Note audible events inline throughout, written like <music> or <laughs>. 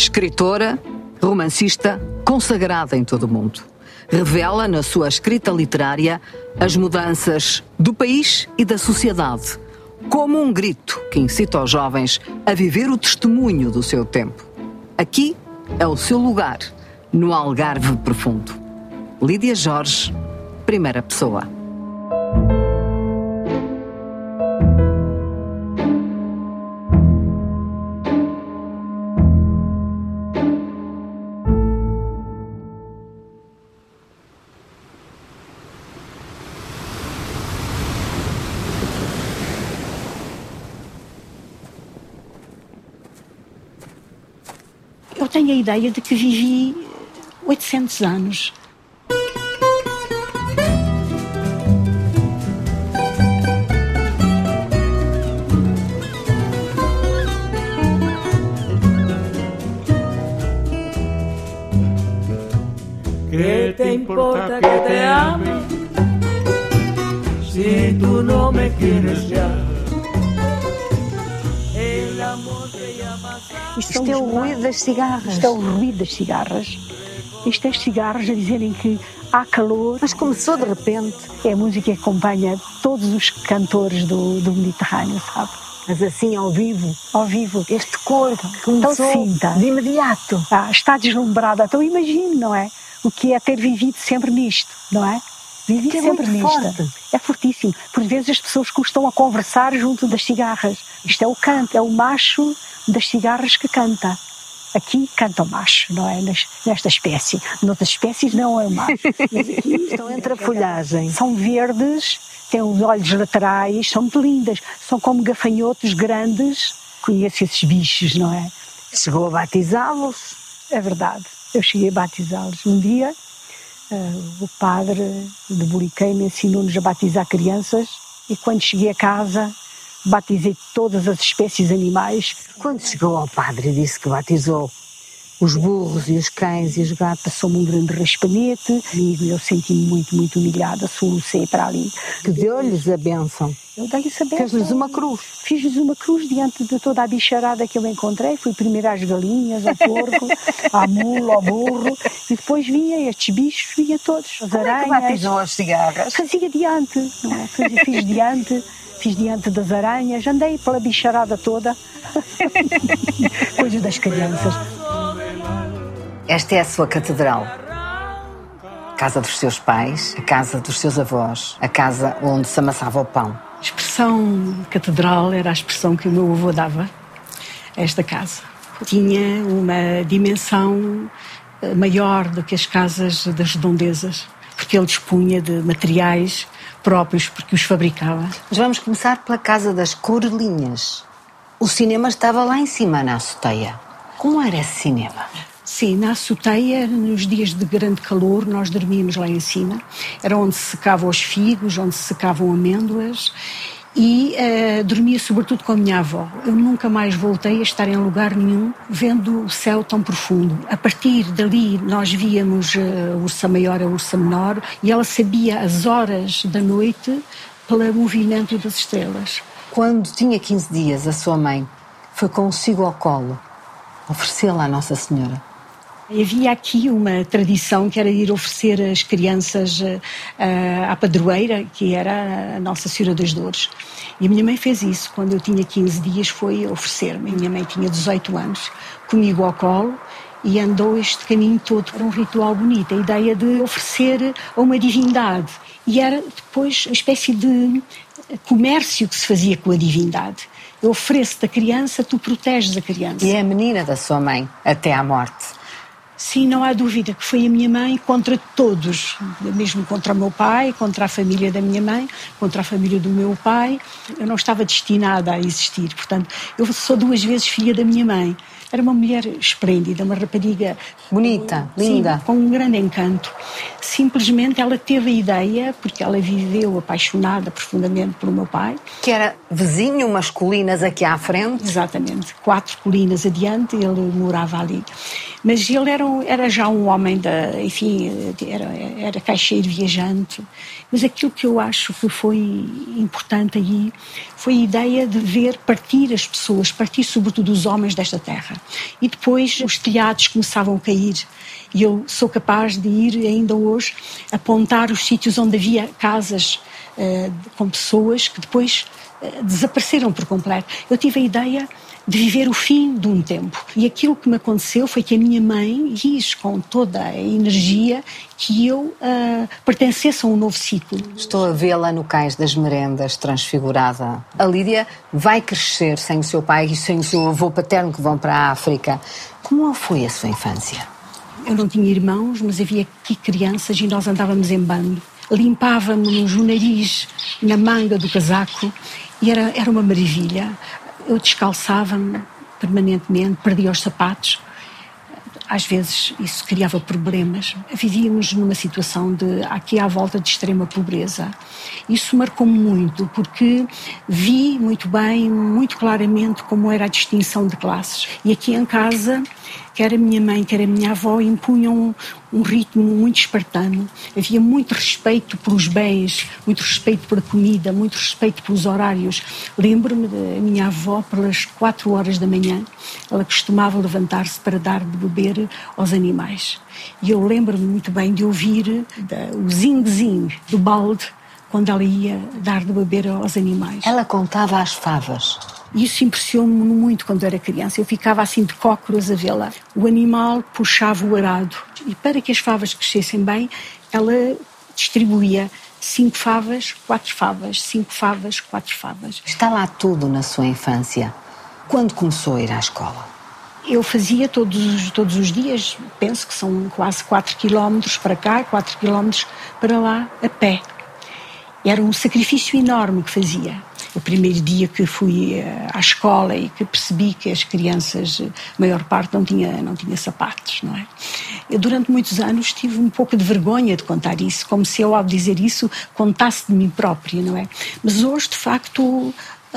Escritora, romancista, consagrada em todo o mundo. Revela na sua escrita literária as mudanças do país e da sociedade, como um grito que incita os jovens a viver o testemunho do seu tempo. Aqui é o seu lugar, no Algarve Profundo. Lídia Jorge, primeira pessoa. Tenho a ideia de que vivi 800 anos. ¿Qué te importa que te ame si tú no me quieres ya? Isto, Isto é o ruído das cigarras. Isto é o ruído das cigarras. Isto é as cigarras a dizerem que há calor. Mas começou de repente. É a música que acompanha todos os cantores do, do Mediterrâneo, sabe? Mas assim, ao vivo, Ao vivo. este corpo que Então começou sinta. de imediato. Ah, está deslumbrada. Então imagine, não é? O que é ter vivido sempre nisto, não é? Vivi Que é sempre muito forte. É fortíssimo. Por vezes as pessoas custam a conversar junto das cigarras. Isto é o canto, é o macho das cigarras que canta. Aqui canta o macho, não é? Nes- Nesta espécie. Noutras espécies não é o macho. <laughs> Mas aqui Estão entre a folhagem. são verdes, têm os olhos laterais, são muito lindas. São como gafanhotos grandes. Conheço esses bichos, não é? Chegou a batizá-los. É verdade. Eu cheguei a batizá-los. Um dia, o padre de Buriquém me ensinou-nos a batizar crianças e quando cheguei a casa, batizei todas as espécies animais. Quando chegou ao padre e disse que batizou os burros e os cães e os gatos, Passou-me um grande raspanete e eu senti-me muito, muito humilhada, solucei para ali. que deu-lhes a bênção. Eu dei-lhes a bênção. Fez-lhes uma cruz. Fiz-lhes uma cruz diante de toda a bicharada que eu encontrei. Fui primeiro às galinhas, ao porco, <laughs> à mula, ao burro. E depois vinha estes bichos, vinha todos. As Como é que aranhas. as cigarras? Fazia diante, não é? Fiz, fiz diante, <laughs> fiz diante das aranhas. Andei pela bicharada toda. <laughs> Coisas das crianças. Esta é a sua catedral. A casa dos seus pais, a casa dos seus avós, a casa onde se amassava o pão. A expressão catedral era a expressão que o meu avô dava a esta casa. Tinha uma dimensão eh, maior do que as casas das redondezas, porque ele dispunha de materiais próprios, porque os fabricava. Mas vamos começar pela casa das Corelinhas. O cinema estava lá em cima, na azoteia. Como era esse cinema? Sim, na azoteia, nos dias de grande calor, nós dormíamos lá em cima. Era onde se secavam os figos, onde se secavam amêndoas. E eh, dormia sobretudo com a minha avó. Eu nunca mais voltei a estar em lugar nenhum vendo o céu tão profundo. A partir dali nós víamos a ursa maior, a ursa menor, e ela sabia as horas da noite pelo movimento das estrelas. Quando tinha 15 dias, a sua mãe foi consigo ao colo oferecê-la à Nossa Senhora. Havia aqui uma tradição que era ir oferecer as crianças eh, eh, à padroeira, que era a Nossa Senhora das Dores. E a minha mãe fez isso. Quando eu tinha 15 dias, foi oferecer-me. Minha mãe tinha 18 anos, comigo ao colo, e andou este caminho todo para um ritual bonito. A ideia de oferecer a uma divindade. E era depois uma espécie de comércio que se fazia com a divindade. Eu ofereço-te a criança, tu proteges a criança. E é a menina da sua mãe, até à morte. Sim, não há dúvida que foi a minha mãe contra todos, mesmo contra o meu pai, contra a família da minha mãe, contra a família do meu pai. Eu não estava destinada a existir, portanto, eu sou duas vezes filha da minha mãe. Era uma mulher esplêndida, uma rapariga Bonita, linda. Sim, com um grande encanto. Simplesmente ela teve a ideia, porque ela viveu apaixonada profundamente pelo meu pai, Que era vizinho, umas colinas aqui à frente. Exatamente. Quatro colinas adiante, ele morava ali. Mas ele era, era já um homem da, enfim, era, era caixeiro viajante. Mas aquilo que eu acho que foi importante aí foi a ideia de ver partir as pessoas, partir sobretudo os homens desta terra. E depois os telhados começavam a cair. E eu sou capaz de ir ainda hoje apontar os sítios onde havia casas uh, com pessoas que depois uh, desapareceram por completo. Eu tive a ideia de viver o fim de um tempo. E aquilo que me aconteceu foi que a minha mãe quis, com toda a energia, que eu uh, pertencesse a um novo ciclo. Estou a vê-la no Cais das Merendas, transfigurada. A Lídia vai crescer sem o seu pai e sem o seu avô paterno que vão para a África. Como foi a sua infância? Eu não tinha irmãos, mas havia aqui crianças e nós andávamos em bando. Limpávamos o nariz na manga do casaco e era, era uma maravilha eu descalçava-me permanentemente, perdia os sapatos. Às vezes isso criava problemas. Vivíamos numa situação de aqui à volta de extrema pobreza. Isso marcou-me muito porque vi muito bem, muito claramente como era a distinção de classes. E aqui em casa quer a minha mãe, quer a minha avó, impunham um, ritmo muito espartano. Havia muito respeito pelos bens, muito respeito pela comida, muito respeito pelos horários. Lembro-me da minha avó, pelas quatro horas da manhã, ela costumava levantar-se para dar de beber aos animais. E eu lembro-me muito bem de ouvir o zing-zing do balde quando ela ia dar de beber aos animais. Ela contava as favas. E isso impressionou-me muito quando era criança. Eu ficava assim de cócoras a vê-la. O animal puxava o arado e para que as favas crescessem bem, ela distribuía cinco favas, quatro favas, cinco favas, quatro favas. Está lá tudo na sua infância. Quando começou a ir à escola? Eu fazia todos, todos os dias, penso que são quase 4 quilómetros para cá, 4 quilómetros para lá, a pé. Era um sacrifício enorme que fazia o primeiro dia que fui eh, à escola e que percebi que as crianças, a maior parte, não tinha, não tinha sapatos, não é? Eu, durante muitos anos, tive um pouco de vergonha de contar isso, como se eu, ao dizer isso, contasse de mim própria, não é? Mas hoje, de facto,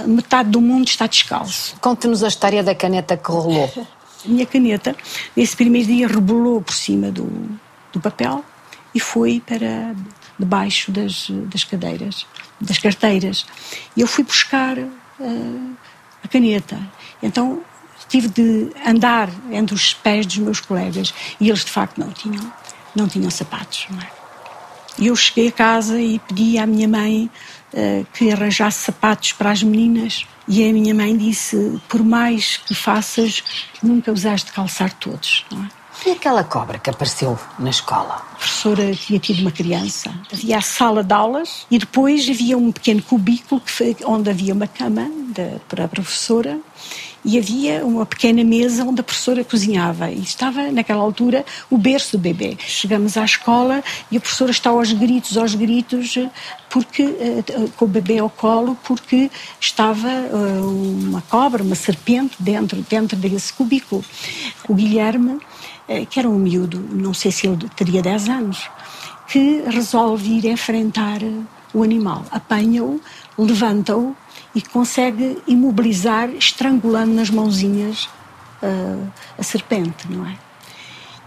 metade do mundo está descalço. Conte-nos a história da caneta que rolou. A <laughs> minha caneta, nesse primeiro dia, rebolou por cima do, do papel e foi para debaixo das, das cadeiras das carteiras. E eu fui buscar uh, a caneta. Então tive de andar entre os pés dos meus colegas e eles de facto não tinham, não tinham sapatos. Não é? E eu cheguei a casa e pedi à minha mãe uh, que arranjasse sapatos para as meninas. E a minha mãe disse: Por mais que faças, nunca de calçar todos. Não é? E aquela cobra que apareceu na escola? A professora tinha tido uma criança. Havia a sala de aulas e depois havia um pequeno cubículo onde havia uma cama de, para a professora e havia uma pequena mesa onde a professora cozinhava e estava naquela altura o berço do bebê. Chegamos à escola e a professora está aos gritos, aos gritos, porque eh, com o bebê ao colo, porque estava eh, uma cobra, uma serpente dentro dentro desse cubículo. O Guilherme eh, que era um miúdo, não sei se ele teria 10 anos, que resolve ir enfrentar o animal. Apanha-o, levanta-o e consegue imobilizar, estrangulando nas mãozinhas uh, a serpente, não é?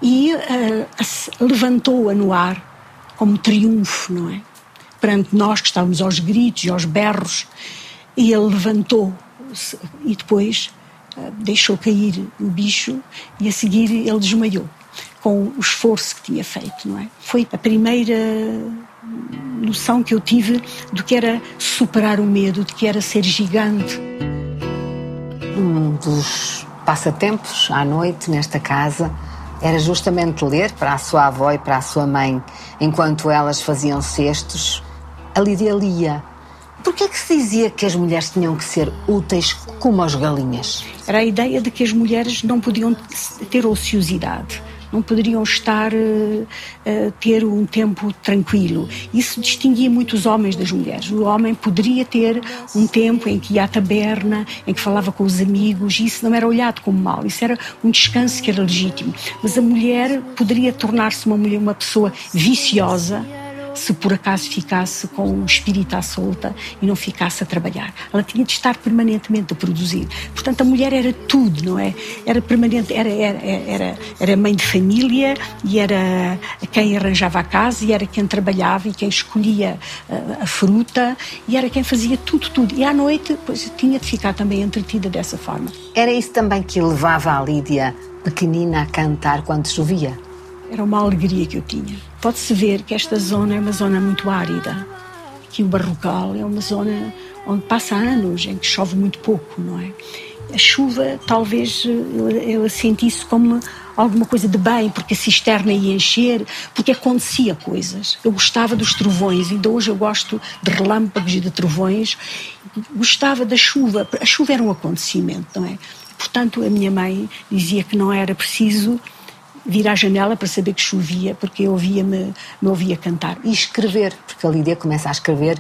E uh, levantou-a no ar como triunfo, não é? Perante nós que estávamos aos gritos e aos berros, e ele levantou e depois deixou cair o bicho e a seguir ele desmaiou com o esforço que tinha feito, não é? Foi a primeira noção que eu tive do que era superar o medo, de que era ser gigante. Um dos passatempos à noite nesta casa era justamente ler para a sua avó e para a sua mãe, enquanto elas faziam cestos. A Lídia lia por que é que se dizia que as mulheres tinham que ser úteis como as galinhas? Era a ideia de que as mulheres não podiam ter ociosidade não poderiam estar a uh, uh, ter um tempo tranquilo. Isso distinguia muito os homens das mulheres. O homem poderia ter um tempo em que ia à taberna, em que falava com os amigos, e isso não era olhado como mal, isso era um descanso que era legítimo. Mas a mulher poderia tornar-se uma mulher, uma pessoa viciosa, se por acaso ficasse com o espírito à solta e não ficasse a trabalhar. Ela tinha de estar permanentemente a produzir. Portanto, a mulher era tudo, não é? Era permanente, era, era, era, era mãe de família e era quem arranjava a casa e era quem trabalhava e quem escolhia a, a fruta e era quem fazia tudo, tudo. E à noite, pois, tinha de ficar também entretida dessa forma. Era isso também que levava a Lídia pequenina a cantar quando chovia? Era uma alegria que eu tinha. Pode-se ver que esta zona é uma zona muito árida. Que o Barrocal é uma zona onde passa anos em que chove muito pouco, não é? A chuva, talvez eu, eu sentisse como alguma coisa de bem, porque a cisterna ia encher, porque acontecia coisas. Eu gostava dos trovões, ainda hoje eu gosto de relâmpagos e de trovões. Gostava da chuva. A chuva era um acontecimento, não é? Portanto, a minha mãe dizia que não era preciso vir à janela para saber que chovia, porque eu ouvia-me, me ouvia cantar. E escrever, porque a Lídia começa a escrever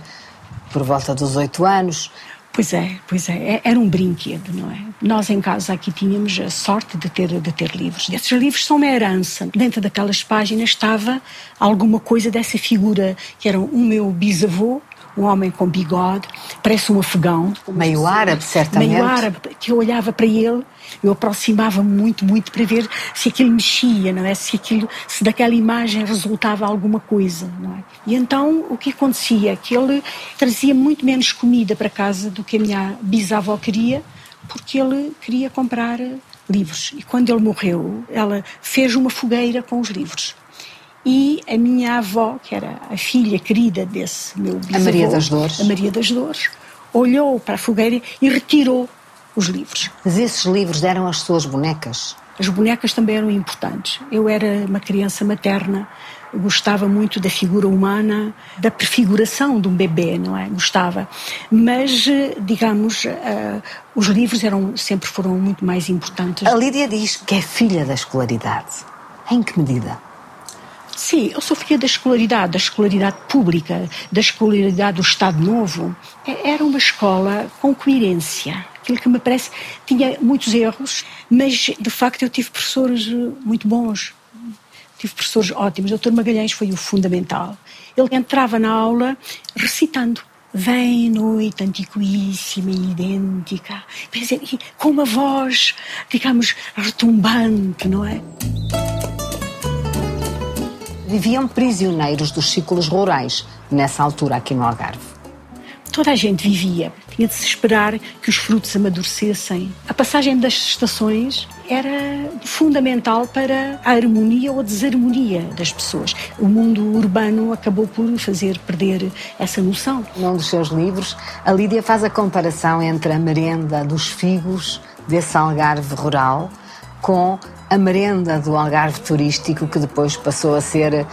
por volta dos oito anos. Pois é, pois é, era um brinquedo, não é? Nós em casa aqui tínhamos a sorte de ter, de ter livros. Esses livros são uma herança. Dentro daquelas páginas estava alguma coisa dessa figura, que era o meu bisavô, um homem com bigode, parece um afegão. Meio árabe, certamente. Meio árabe, que eu olhava para ele, eu aproximava-me muito, muito para ver se aquilo mexia, não é? Se aquilo, se daquela imagem resultava alguma coisa, não é? E então o que acontecia? Que ele trazia muito menos comida para casa do que a minha bisavó queria, porque ele queria comprar livros. E quando ele morreu, ela fez uma fogueira com os livros e a minha avó, que era a filha querida desse meu bisavô, a Maria das Dores, a Maria das Dores, olhou para a fogueira e retirou os livros. Mas esses livros eram as suas bonecas? As bonecas também eram importantes. Eu era uma criança materna, gostava muito da figura humana, da prefiguração de um bebê, não é? Gostava. Mas, digamos, uh, os livros eram, sempre foram muito mais importantes. A Lídia diz que é filha da escolaridade. Em que medida? Sim, eu sou filha da escolaridade, da escolaridade pública, da escolaridade do Estado Novo. É, era uma escola com coerência. Aquilo que me parece tinha muitos erros, mas de facto eu tive professores eh, muito bons. Tive professores ótimos. O Dr. Magalhães foi o fundamental. Ele entrava na aula recitando. Vem noite antiquíssima e idêntica, com uma voz, digamos, retumbante, não é? Viviam prisioneiros dos ciclos rurais, nessa altura aqui no Algarve. Toda a gente vivia, tinha de se esperar que os frutos amadurecessem. A passagem das estações era fundamental para a harmonia ou a desarmonia das pessoas. O mundo urbano acabou por fazer perder essa noção. Num dos seus livros, a Lídia faz a comparação entre a merenda dos figos desse Algarve rural com a merenda do Algarve turístico, que depois passou a ser uh,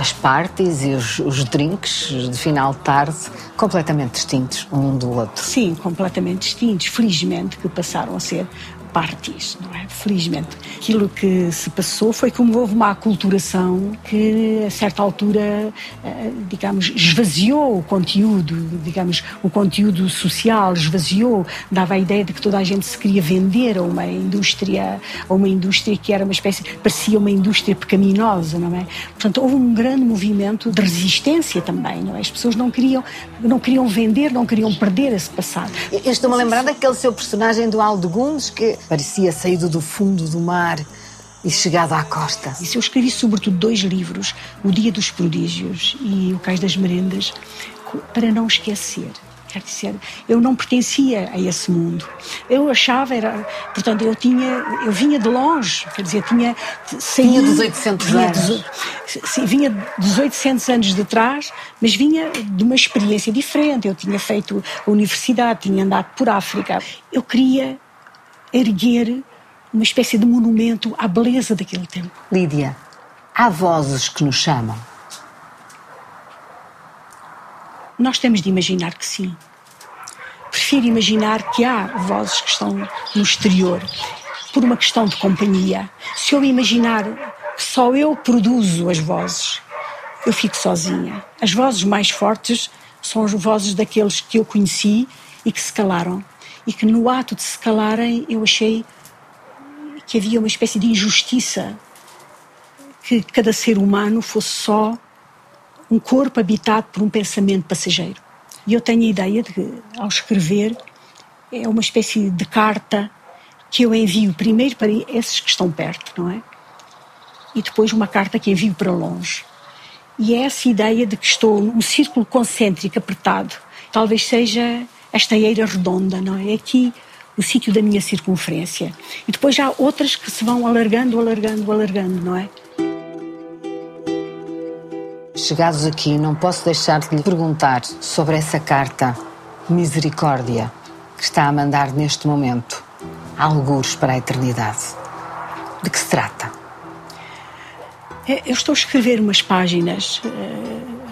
as parties e os, os, drinks de final de tarde, completamente distintos um do outro. Sim, completamente distintos. Felizmente que passaram a ser partes, não é? Felizmente. Aquilo que se passou foi que houve uma aculturação que, a certa altura, eh, digamos, esvaziou o conteúdo, digamos, o conteúdo social, esvaziou, dava a ideia de que toda a gente se queria vender a uma indústria, a uma indústria que era uma espécie, parecia uma indústria pecaminosa, não é? Portanto, houve um grande movimento de resistência também, não é? As pessoas não queriam, não queriam vender, não queriam perder esse passado. Eu estou-me a lembrar daquele seu personagem do Aldegundes que Parecia saído do fundo do mar e chegado à costa. Isso eu escrevi sobretudo dois livros, O Dia dos Prodígios e O Cais das Merendas, para não esquecer. Quer dizer, eu não pertencia a esse mundo. Eu achava, era, portanto, eu tinha, eu vinha de longe, quer dizer, tinha vinha dos 800 vinha anos. Dos, vinha dos 800 anos de trás, mas vinha de uma experiência diferente. Eu tinha feito a universidade, tinha andado por África. Eu queria erguer uma espécie de monumento à beleza daquele tempo. Lídia, há vozes que nos chamam? Nós temos de imaginar que sim. Prefiro imaginar que há vozes que estão no exterior, por uma questão de companhia. Se eu imaginar que só eu produzo as vozes, eu fico sozinha. As vozes mais fortes são as vozes daqueles que eu conheci e que se calaram e que no ato de se calarem eu achei que havia uma espécie de injustiça que cada ser humano fosse só um corpo habitado por um pensamento passageiro. E eu tenho a ideia de que, ao escrever, é uma espécie de carta que eu envio primeiro para esses que estão perto, não é? E depois uma carta que envio para longe. E é essa ideia de que estou num círculo concêntrico apertado. Talvez seja esta eira redonda, não é? Aqui o sítio da minha circunferência. E depois há outras que se vão alargando, alargando, alargando, não é? Chegados aqui, não posso deixar de lhe perguntar sobre essa carta Misericórdia que está a mandar neste momento, algures para a eternidade. De que se trata? É, eu estou a escrever umas páginas uh,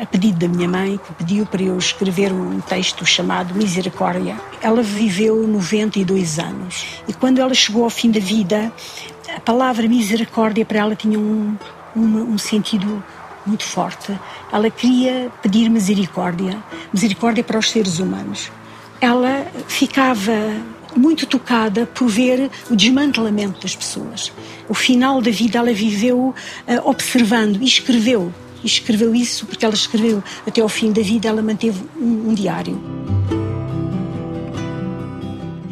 a pedido da minha mãe, que pediu para eu escrever um texto chamado Misericórdia. Ela viveu 92 anos e quando ela chegou ao fim da vida, a palavra misericórdia para ela tinha um, um, um sentido muito forte. Ela queria pedir misericórdia, misericórdia para os seres humanos. Ela ficava muito tocada por ver o desmantelamento das pessoas. O final da vida ela viveu uh, observando e escreveu. E escreveu isso porque ela escreveu até ao fim da vida, ela manteve um, um diário.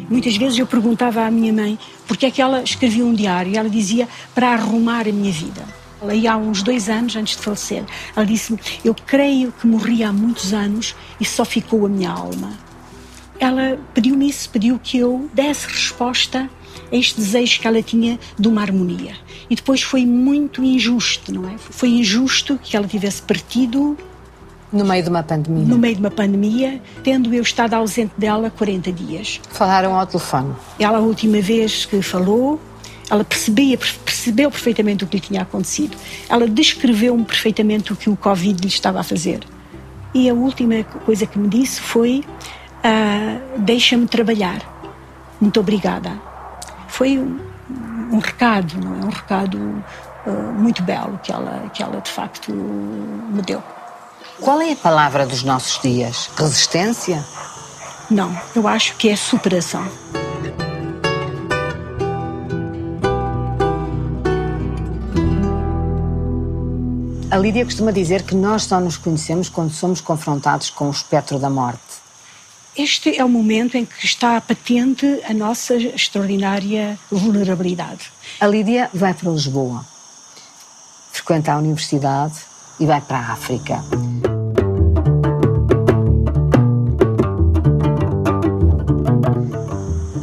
Muitas vezes eu perguntava à minha mãe porque é que ela escrevia um diário e ela dizia para arrumar a minha vida. Ia há uns dois anos antes de falecer. Ela disse-me: Eu creio que morri há muitos anos e só ficou a minha alma. Ela pediu-me isso, pediu que eu desse resposta este desejo que ela tinha de uma harmonia. E depois foi muito injusto, não é? Foi injusto que ela tivesse partido. No meio de uma pandemia? No meio de uma pandemia, tendo eu estado ausente dela 40 dias. Falaram ao telefone? Ela, a última vez que falou, ela percebia, percebeu perfeitamente o que lhe tinha acontecido. Ela descreveu-me perfeitamente o que o Covid lhe estava a fazer. E a última coisa que me disse foi: uh, Deixa-me trabalhar. Muito obrigada. Foi um, um, recado, não é? Um recado uh, muito belo que ela, que ela de facto me deu. Qual é a palavra dos nossos dias? Resistência? Não, eu acho que é superação. A Lídia costuma dizer que nós só nos conhecemos quando somos confrontados com o espectro da morte. Este é o momento em que está patente a nossa extraordinária vulnerabilidade. A Lídia vai para Lisboa, frequenta a universidade e vai para a África.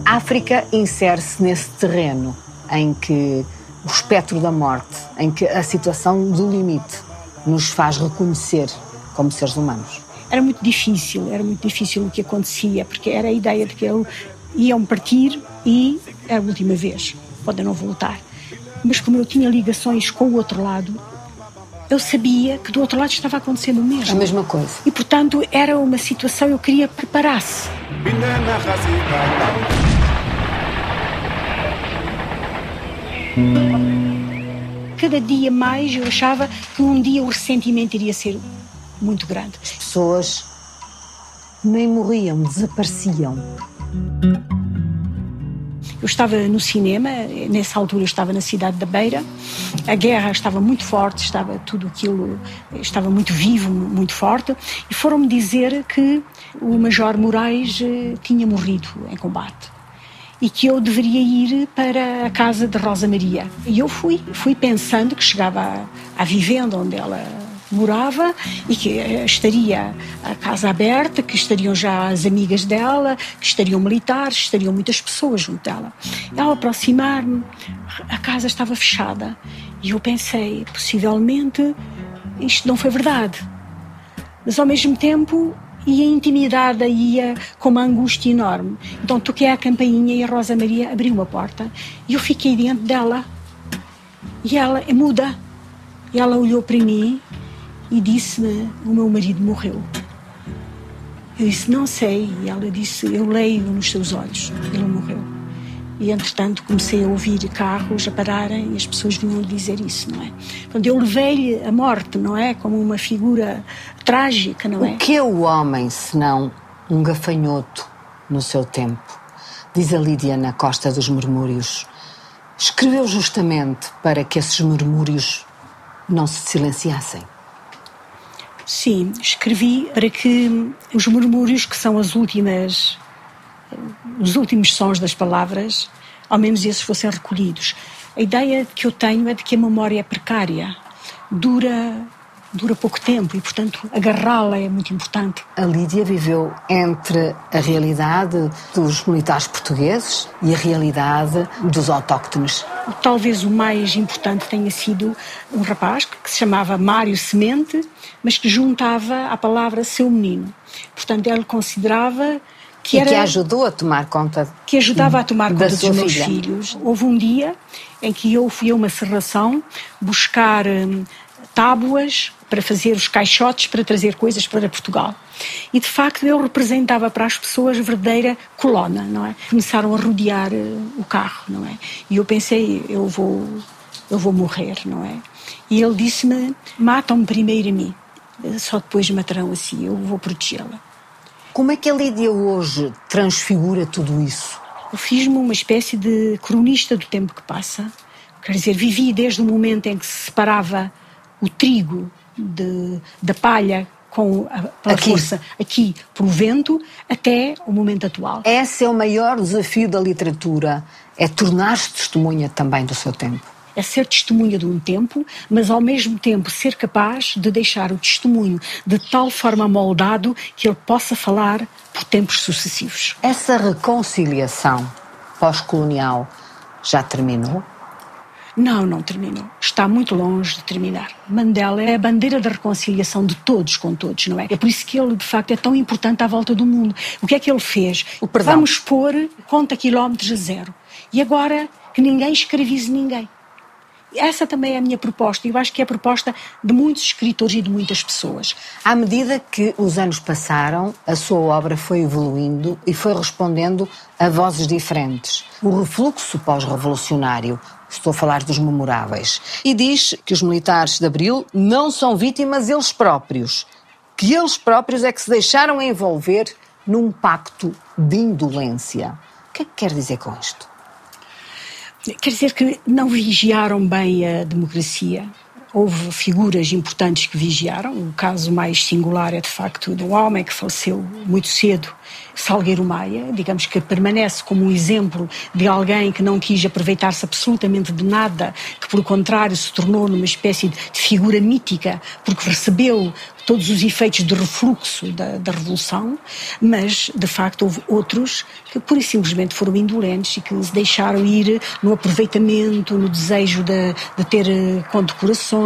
A África insere-se nesse terreno em que o espectro da morte, em que a situação do limite nos faz reconhecer como seres humanos. Era muito difícil, era muito difícil o que acontecia, porque era a ideia de que eles iam partir e era a última vez, podem não voltar. Mas como eu tinha ligações com o outro lado, eu sabia que do outro lado estava acontecendo o mesmo. A mesma coisa. E portanto era uma situação eu queria preparar-se. Cada dia mais eu achava que um dia o ressentimento iria ser muito grande. As pessoas nem morriam, desapareciam. Eu estava no cinema, nessa altura eu estava na cidade da Beira, a guerra estava muito forte, estava tudo aquilo, estava muito vivo, muito forte, e foram-me dizer que o Major Moraes eh, tinha morrido em combate e que eu deveria ir para a casa de Rosa Maria. E eu fui, fui pensando que chegava à, à vivenda onde ela morava e que estaria a casa aberta, que estariam já as amigas dela, que estariam militares, estariam muitas pessoas junto dela. Ao aproximar-me, a casa estava fechada e eu pensei, possivelmente isto não foi verdade. Mas ao mesmo tempo e a intimidade ia com uma angústia enorme. Então toquei a campainha e a Rosa Maria abriu a porta e eu fiquei diante dela. E ela é muda. E ela olhou para mim e disse-me: O meu marido morreu. Eu disse: Não sei. E ela disse: Eu leio nos seus olhos. Ele morreu. E, entretanto, comecei a ouvir carros a pararem e as pessoas vinham dizer isso, não é? Portanto, eu levei-lhe a morte, não é? Como uma figura trágica, não é? O que é o homem, senão um gafanhoto no seu tempo? Diz a Lídia na Costa dos Murmúrios. Escreveu justamente para que esses murmúrios não se silenciassem. Sim, escrevi para que os murmúrios, que são as últimas, os últimos sons das palavras, ao menos esses fossem recolhidos. A ideia que eu tenho é de que a memória é precária, dura dura pouco tempo e, portanto, agarrá-la é muito importante. A Lídia viveu entre a realidade dos militares portugueses e a realidade dos autóctones. Talvez o mais importante tenha sido um rapaz que se chamava Mário Semente, mas que juntava a palavra seu menino. Portanto, ele considerava que era, e que ajudou a tomar conta que ajudava a tomar conta dos meus filha. filhos. Houve um dia em que eu fui a uma serração buscar hum, tábuas para fazer os caixotes para trazer coisas para Portugal. E de facto eu representava para as pessoas a verdadeira colona, não é? Começaram a rodear uh, o carro, não é? E eu pensei, eu vou, eu vou morrer, não é? E ele disse-me: matam-me primeiro a mim, só depois matarão assim, eu vou protegê-la. Como é que a Lídia hoje transfigura tudo isso? Eu fiz-me uma espécie de cronista do tempo que passa. Quer dizer, vivi desde o momento em que se separava o trigo de, da palha com a, aqui. força aqui pelo vento até o momento atual. Esse é o maior desafio da literatura, é tornar-se testemunha também do seu tempo. É ser testemunha de um tempo, mas ao mesmo tempo ser capaz de deixar o testemunho de tal forma moldado que ele possa falar por tempos sucessivos. Essa reconciliação pós-colonial já terminou? Não, não terminou. Está muito longe de terminar. Mandela é a bandeira da reconciliação de todos com todos, não é? É por isso que ele, de facto, é tão importante à volta do mundo. O que é que ele fez? O perdão. Vamos pôr conta quilómetros a zero. E agora que ninguém escravize ninguém. Essa também é a minha proposta e eu acho que é a proposta de muitos escritores e de muitas pessoas. À medida que os anos passaram, a sua obra foi evoluindo e foi respondendo a vozes diferentes. O refluxo pós-revolucionário, estou a falar dos memoráveis, e diz que os militares de Abril não são vítimas eles próprios, que eles próprios é que se deixaram envolver num pacto de indolência. O que é que quer dizer com isto? Quer dizer que não vigiaram bem a democracia. Houve figuras importantes que vigiaram. O caso mais singular é, de facto, de um homem que faleceu muito cedo, Salgueiro Maia, digamos que permanece como um exemplo de alguém que não quis aproveitar-se absolutamente de nada, que, pelo contrário, se tornou numa espécie de figura mítica, porque recebeu todos os efeitos de refluxo da, da, Revolução, mas de facto houve outros que pura e simplesmente foram indolentes e que se deixaram ir no aproveitamento, no desejo de, de ter eh,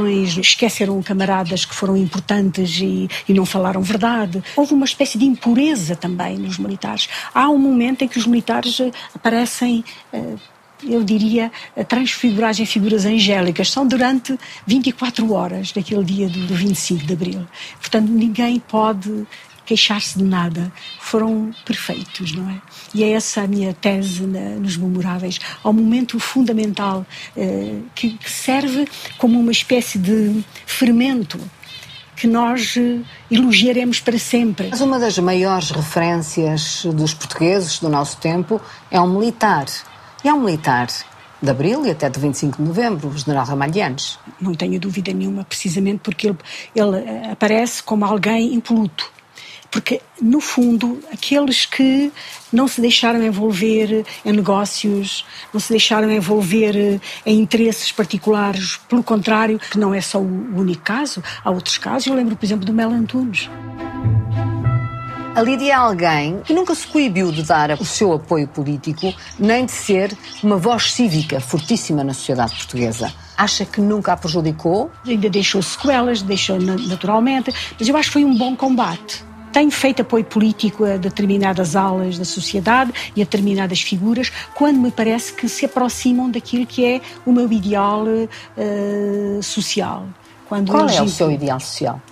esqueceram camaradas que foram importantes e, e não falaram verdade. Houve uma espécie de impureza também nos militares. Há um momento em que os militares eh, aparecem. Uh, eu diria, a transfiguragem em figuras angélicas. São durante 24 horas daquele dia do 25 de Abril. Portanto, ninguém pode queixar-se de nada. Foram perfeitos, não é? E é essa a minha tese na, nos memoráveis. Há um momento fundamental eh, que, que serve como uma espécie de fermento que nós eh, elogiaremos para sempre. Mas uma das maiores referências dos portugueses do nosso tempo é um militar e há um militar de Abril e até de 25 de Novembro, o general Ramalhianes. Não tenho dúvida nenhuma, precisamente porque ele, ele eh, aparece como alguém impoluto. Porque, no fundo, aqueles que não se deixaram envolver em negócios, não se deixaram envolver em interesses particulares, pelo contrário, que não é só o único caso, há outros casos. Eu lembro, por exemplo, do Mel Antunes. A Lídia é alguém que nunca se coibiu de dar o seu apoio político, nem de ser uma voz cívica fortíssima na sociedade portuguesa. Acha que nunca a prejudicou? Ainda deixou sequelas, deixou naturalmente, mas eu acho que foi um bom combate. Tenho feito apoio político a determinadas alas da sociedade e a determinadas figuras quando me parece que se aproximam daquilo que é o meu ideal uh, social. Quando Qual é o seu ideal social?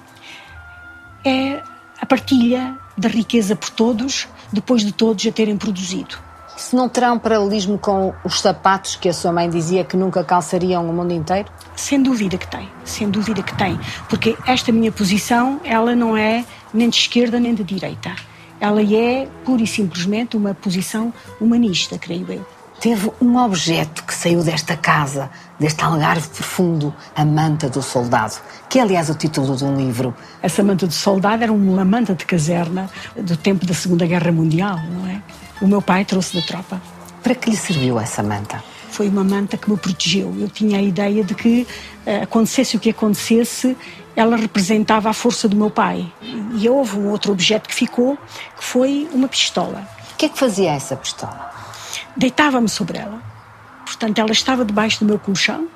É a partilha da riqueza por todos, depois de todos a terem produzido. Se não terá um paralelismo com os sapatos que a sua mãe dizia que nunca calçariam o mundo inteiro? Sem dúvida que tem, sem dúvida que tem. Porque esta minha posição, ela não é nem de esquerda nem de direita. Ela é, pura e simplesmente, uma posição humanista, creio eu. Teve um objeto que saiu desta casa, deste algarve profundo, a manta do soldado, que é, aliás, o título de um livro. Essa manta do soldado era uma manta de caserna do tempo da Segunda Guerra Mundial, não é? O meu pai trouxe da tropa. Para que lhe serviu essa manta? Foi uma manta que me protegeu. Eu tinha a ideia de que, eh, acontecesse o que acontecesse, ela representava a força do meu pai. E houve um outro objeto que ficou, que foi uma pistola. O que é que fazia essa pistola? Deitava-me sobre ela. Portanto, ela estava debaixo do meu colchão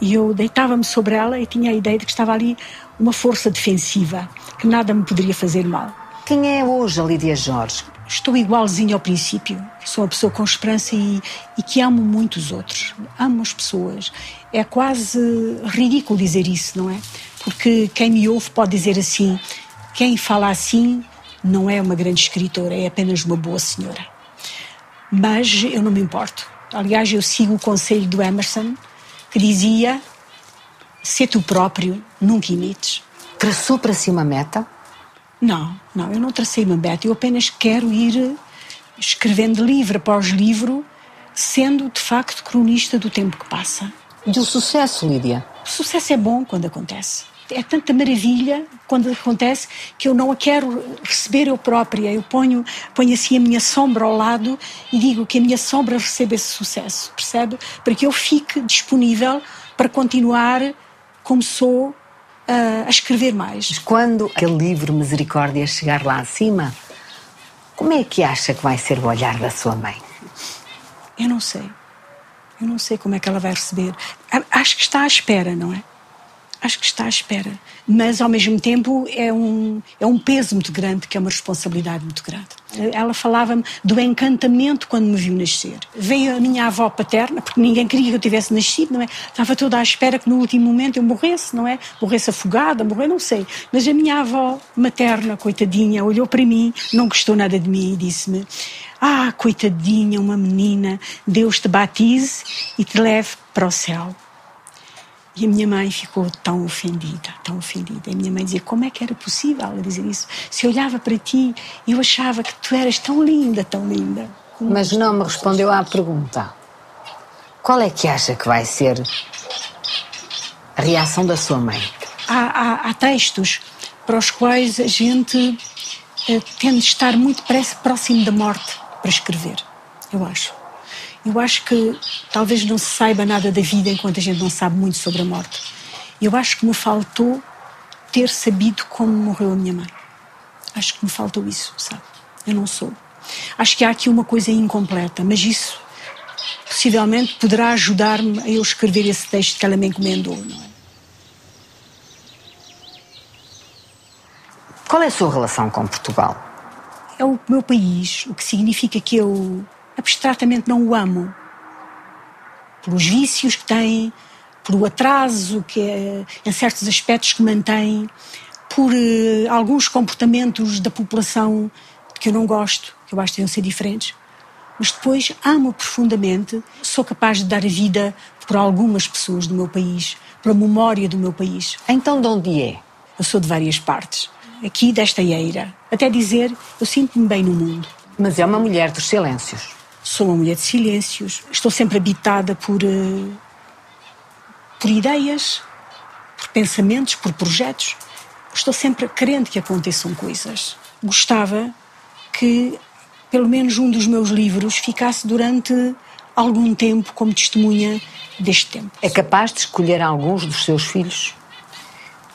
e eu deitava-me sobre ela e tinha a ideia de que estava ali uma força defensiva, que nada me poderia fazer mal. Quem é hoje a Lídia Jorge? Estou igualzinho ao princípio. Sou uma pessoa com esperança e, e que amo muito os outros. Amo as pessoas. É quase ridículo dizer isso, não é? Porque quem me ouve pode dizer assim: quem fala assim não é uma grande escritora, é apenas uma boa senhora. Mas eu não me importo. Aliás, eu sigo o conselho do Emerson, que dizia: ser tu próprio, nunca imites. Traçou para si uma meta? Não, não, eu não tracei uma meta. Eu apenas quero ir escrevendo livro após livro, sendo de facto cronista do tempo que passa. E o sucesso, Lídia? O sucesso é bom quando acontece. É tanta maravilha quando acontece que eu não a quero receber eu própria. Eu ponho, ponho assim a minha sombra ao lado e digo que a minha sombra receba esse sucesso, percebe? Para que eu fique disponível para continuar como sou a, a escrever mais. Mas quando aquele livro Misericórdia chegar lá acima, como é que acha que vai ser o olhar da sua mãe? Eu não sei. Eu não sei como é que ela vai receber. Acho que está à espera, não é? Acho que está à espera. Mas, ao mesmo tempo, é um, é um peso muito grande, que é uma responsabilidade muito grande. Ela falava-me do encantamento quando me viu nascer. Veio a minha avó paterna, porque ninguém queria que eu tivesse nascido, não é? Estava toda à espera que no último momento eu morresse, não é? Morresse afogada, morrer, não sei. Mas a minha avó materna, coitadinha, olhou para mim, não gostou nada de mim e disse-me: Ah, coitadinha, uma menina, Deus te batize e te leve para o céu. E a minha mãe ficou tão ofendida, tão ofendida. E a minha mãe dizia: Como é que era possível ela dizer isso? Se eu olhava para ti, eu achava que tu eras tão linda, tão linda. Mas não me respondeu à pergunta. Qual é que acha que vai ser a reação da sua mãe? Há, há, há textos para os quais a gente eh, tende a estar muito próximo da morte para escrever, eu acho. Eu acho que talvez não se saiba nada da vida enquanto a gente não sabe muito sobre a morte. Eu acho que me faltou ter sabido como morreu a minha mãe. Acho que me faltou isso, sabe? Eu não sou. Acho que há aqui uma coisa incompleta, mas isso possivelmente poderá ajudar-me a eu escrever esse texto que ela me encomendou, não é? Qual é a sua relação com Portugal? É o meu país, o que significa que eu abstratamente não o amo. Pelos vícios que tem, pelo atraso que é, em certos aspectos que mantém, por uh, alguns comportamentos da população que eu não gosto, que eu acho que deviam ser diferentes. Mas depois amo profundamente, sou capaz de dar a vida por algumas pessoas do meu país, pela memória do meu país. Então de onde é? Eu sou de várias partes, aqui desta eira. Até dizer, eu sinto-me bem no mundo. Mas é uma mulher dos silêncios. Sou uma mulher de silêncios. Estou sempre habitada por, uh, por ideias, por pensamentos, por projetos. Estou sempre querendo que aconteçam coisas. Gostava que pelo menos um dos meus livros ficasse durante algum tempo como testemunha deste tempo. É capaz de escolher alguns dos seus filhos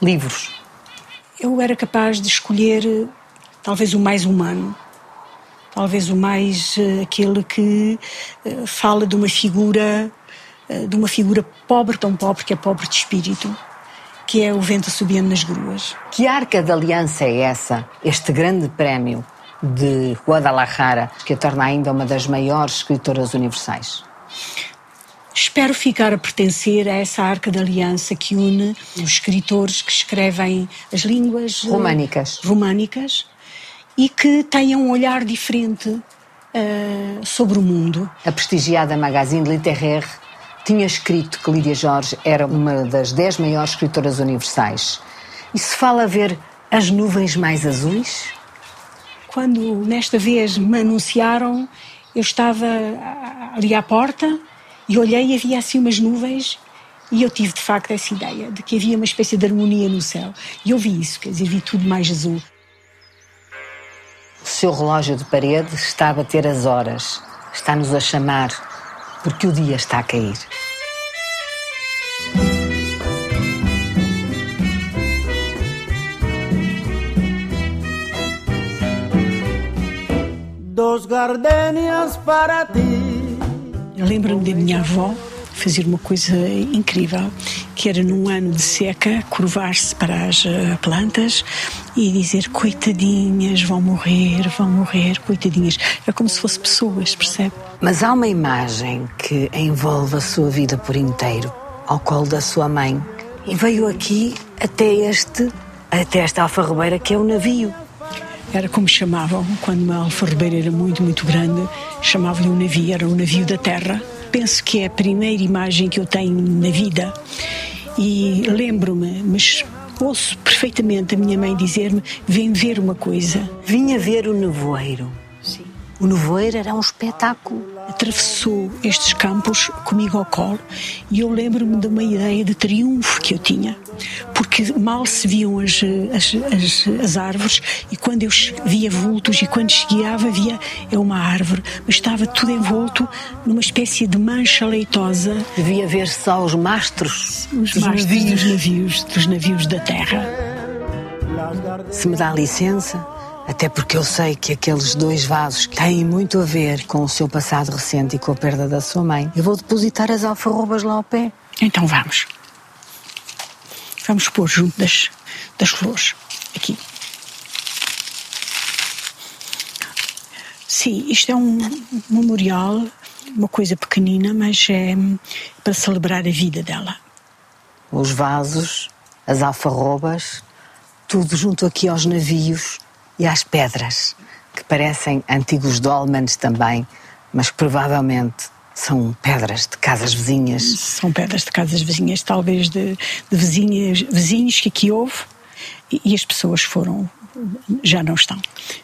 livros? Eu era capaz de escolher talvez o mais humano, talvez o mais uh, aquele que uh, fala de uma figura uh, de uma figura pobre tão pobre que é pobre de espírito que é o vento subindo nas gruas. Que arca de aliança é essa este grande prémio de Guadalajara que a torna ainda uma das maiores escritoras universais Espero ficar a pertencer a essa arca de aliança que une os escritores que escrevem as línguas românicas, românicas e que tenham um olhar diferente uh, sobre o mundo. A prestigiada Magazine Littéraire tinha escrito que Lídia Jorge era uma das dez maiores escritoras universais. E se fala a ver as nuvens mais azuis? Quando nesta vez me anunciaram, eu estava ali à porta e olhei e havia assim umas nuvens e eu tive de facto essa ideia de que havia uma espécie de harmonia no céu. E eu vi isso, quer dizer, vi tudo mais azul. O seu relógio de parede está a bater as horas, está-nos a chamar, porque o dia está a cair. Dos gardenias para ti. Lembro-me da minha avó fazer uma coisa incrível, que era num ano de seca, curvar-se para as eh, plantas e dizer coitadinhas, vão morrer, vão morrer, coitadinhas. É como se fossem pessoas, percebe? Mas há uma imagem que envolve a sua vida por inteiro, ao colo da sua mãe. E veio aqui até este, até esta alfarrobeira que é o navio. Era como chamavam, quando uma alfarrobeira era muito, muito grande, chamavam-lhe um navio, era o navio da terra. Penso que é a primeira imagem que eu tenho na vida e lembro-me, mas ouço perfeitamente a minha mãe dizer-me: vem ver uma coisa. Vinha ver o nevoeiro. Sim. O nevoeiro era um espetáculo. Atravessou estes campos comigo ao colo e eu lembro-me de uma ideia de triunfo que eu tinha, porque mal se viam as, as, as, as árvores e quando eu via vultos e quando chegueava via é uma árvore, mas estava tudo envolto numa espécie de mancha leitosa Devia ver só os mastros os dos mastros navios. dos navios, dos navios da terra. Se me dá licença, até porque eu sei que aqueles dois vasos têm muito a ver com o seu passado recente e com a perda da sua mãe, eu vou depositar as alfarrobas lá ao pé. Então vamos. Vamos pôr junto das, das flores. Aqui. Sim, isto é um memorial, uma coisa pequenina, mas é para celebrar a vida dela. Os vasos, as alfarrobas, tudo junto aqui aos navios e às pedras, que parecem antigos dolmens também, mas provavelmente são pedras de casas vizinhas. São pedras de casas vizinhas, talvez de, de vizinhas, vizinhos que aqui houve, e, e as pessoas foram, já não estão.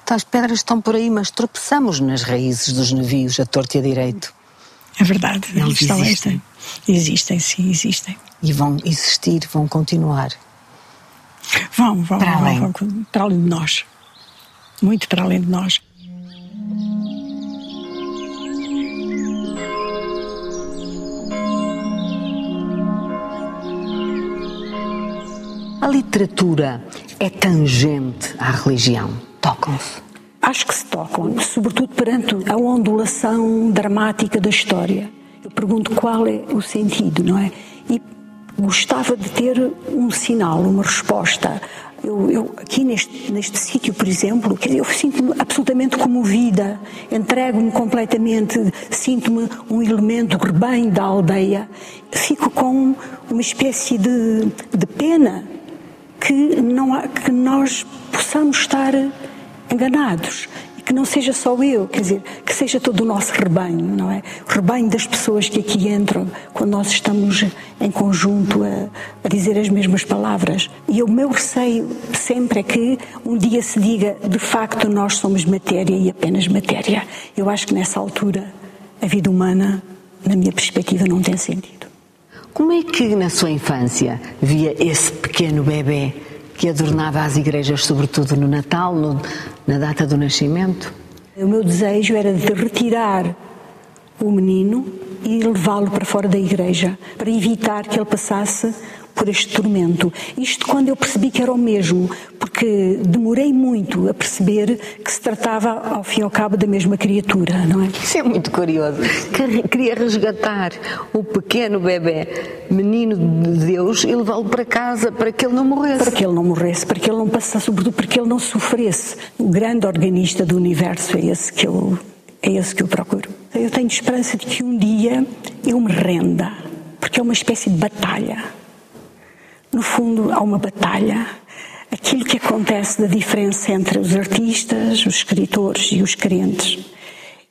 Então as pedras estão por aí, mas tropeçamos nas raízes dos navios, a torto e a direito. É verdade, Eles estão existem. esta- Existem, sim, existem. E vão existir, vão continuar. Vão, vão, Para vão, além. vão, para além de nós. Muito para além de nós. A literatura é tangente à religião. Tocam-se. Acho que se tocam, sobretudo perante a ondulação dramática da história. Eu pergunto qual é o sentido, não é? E gostava de ter um sinal, uma resposta. Eu, eu aqui neste, neste sítio, por exemplo, eu sinto-me absolutamente comovida, entrego-me completamente, sinto-me um elemento rebanho da aldeia, fico com uma espécie de, de pena que, não há, que nós possamos estar enganados e que não seja só eu, quer dizer, que seja todo o nosso rebanho, não é? O rebanho das pessoas que aqui entram quando nós estamos em conjunto a, a dizer as mesmas palavras. E o meu receio sempre é que um dia se diga de facto nós somos matéria e apenas matéria. Eu acho que nessa altura a vida humana, na minha perspectiva, não tem sentido. Como é que na sua infância via esse pequeno bebê que adornava as igrejas, sobretudo no Natal, no- na data do nascimento? O meu desejo era de retirar o menino e levá-lo para fora da igreja, para evitar que ele passasse por este tormento. Isto quando eu percebi que era o mesmo, porque demorei muito a perceber que se tratava, ao fim e ao cabo, da mesma criatura, não é? Isso é muito curioso. Que- Queria resgatar o pequeno bebê, menino de Deus, e levá-lo para casa para que ele não morresse. Para que ele não morresse, para que ele não passasse, sobretudo para que ele não sofresse. O grande organista do universo é esse que eu, é esse que eu procuro. Eu tenho esperança de que um dia eu me renda, porque é uma espécie de batalha. No fundo, há uma batalha. Aquilo que acontece da diferença entre os artistas, os escritores e os crentes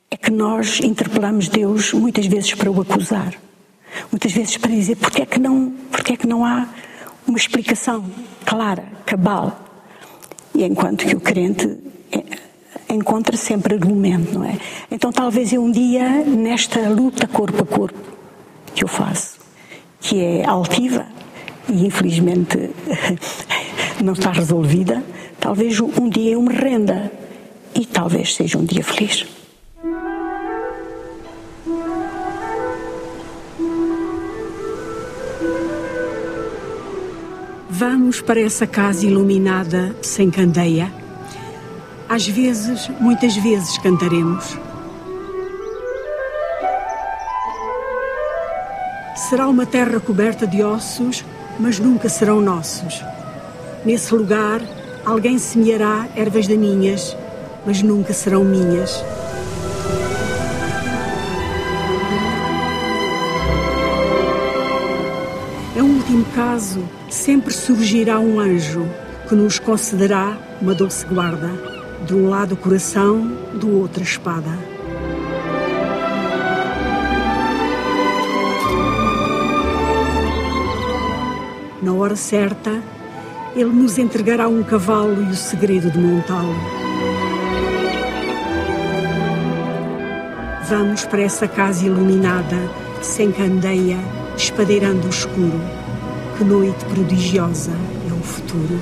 é que nós interpelamos Deus muitas vezes para o acusar, muitas vezes para dizer porque é que não, porque é que não há uma explicação clara, cabal. E enquanto que o crente é, encontra sempre argumento, não é? Então talvez eu um dia, nesta luta corpo a corpo que eu faço, que é altiva e infelizmente <laughs> não está resolvida, talvez um dia eu me renda e talvez seja um dia feliz. Vamos para essa casa iluminada sem candeia. Às vezes, muitas vezes cantaremos. Será uma terra coberta de ossos, mas nunca serão nossos. Nesse lugar, alguém semeará ervas daninhas, mas nunca serão minhas. É um último caso, sempre surgirá um anjo que nos concederá uma doce guarda. De um lado o coração, do outro a espada. Na hora certa, ele nos entregará um cavalo e o segredo de montá-lo. Vamos para essa casa iluminada, sem candeia, espadeirando o escuro. Que noite prodigiosa é o futuro.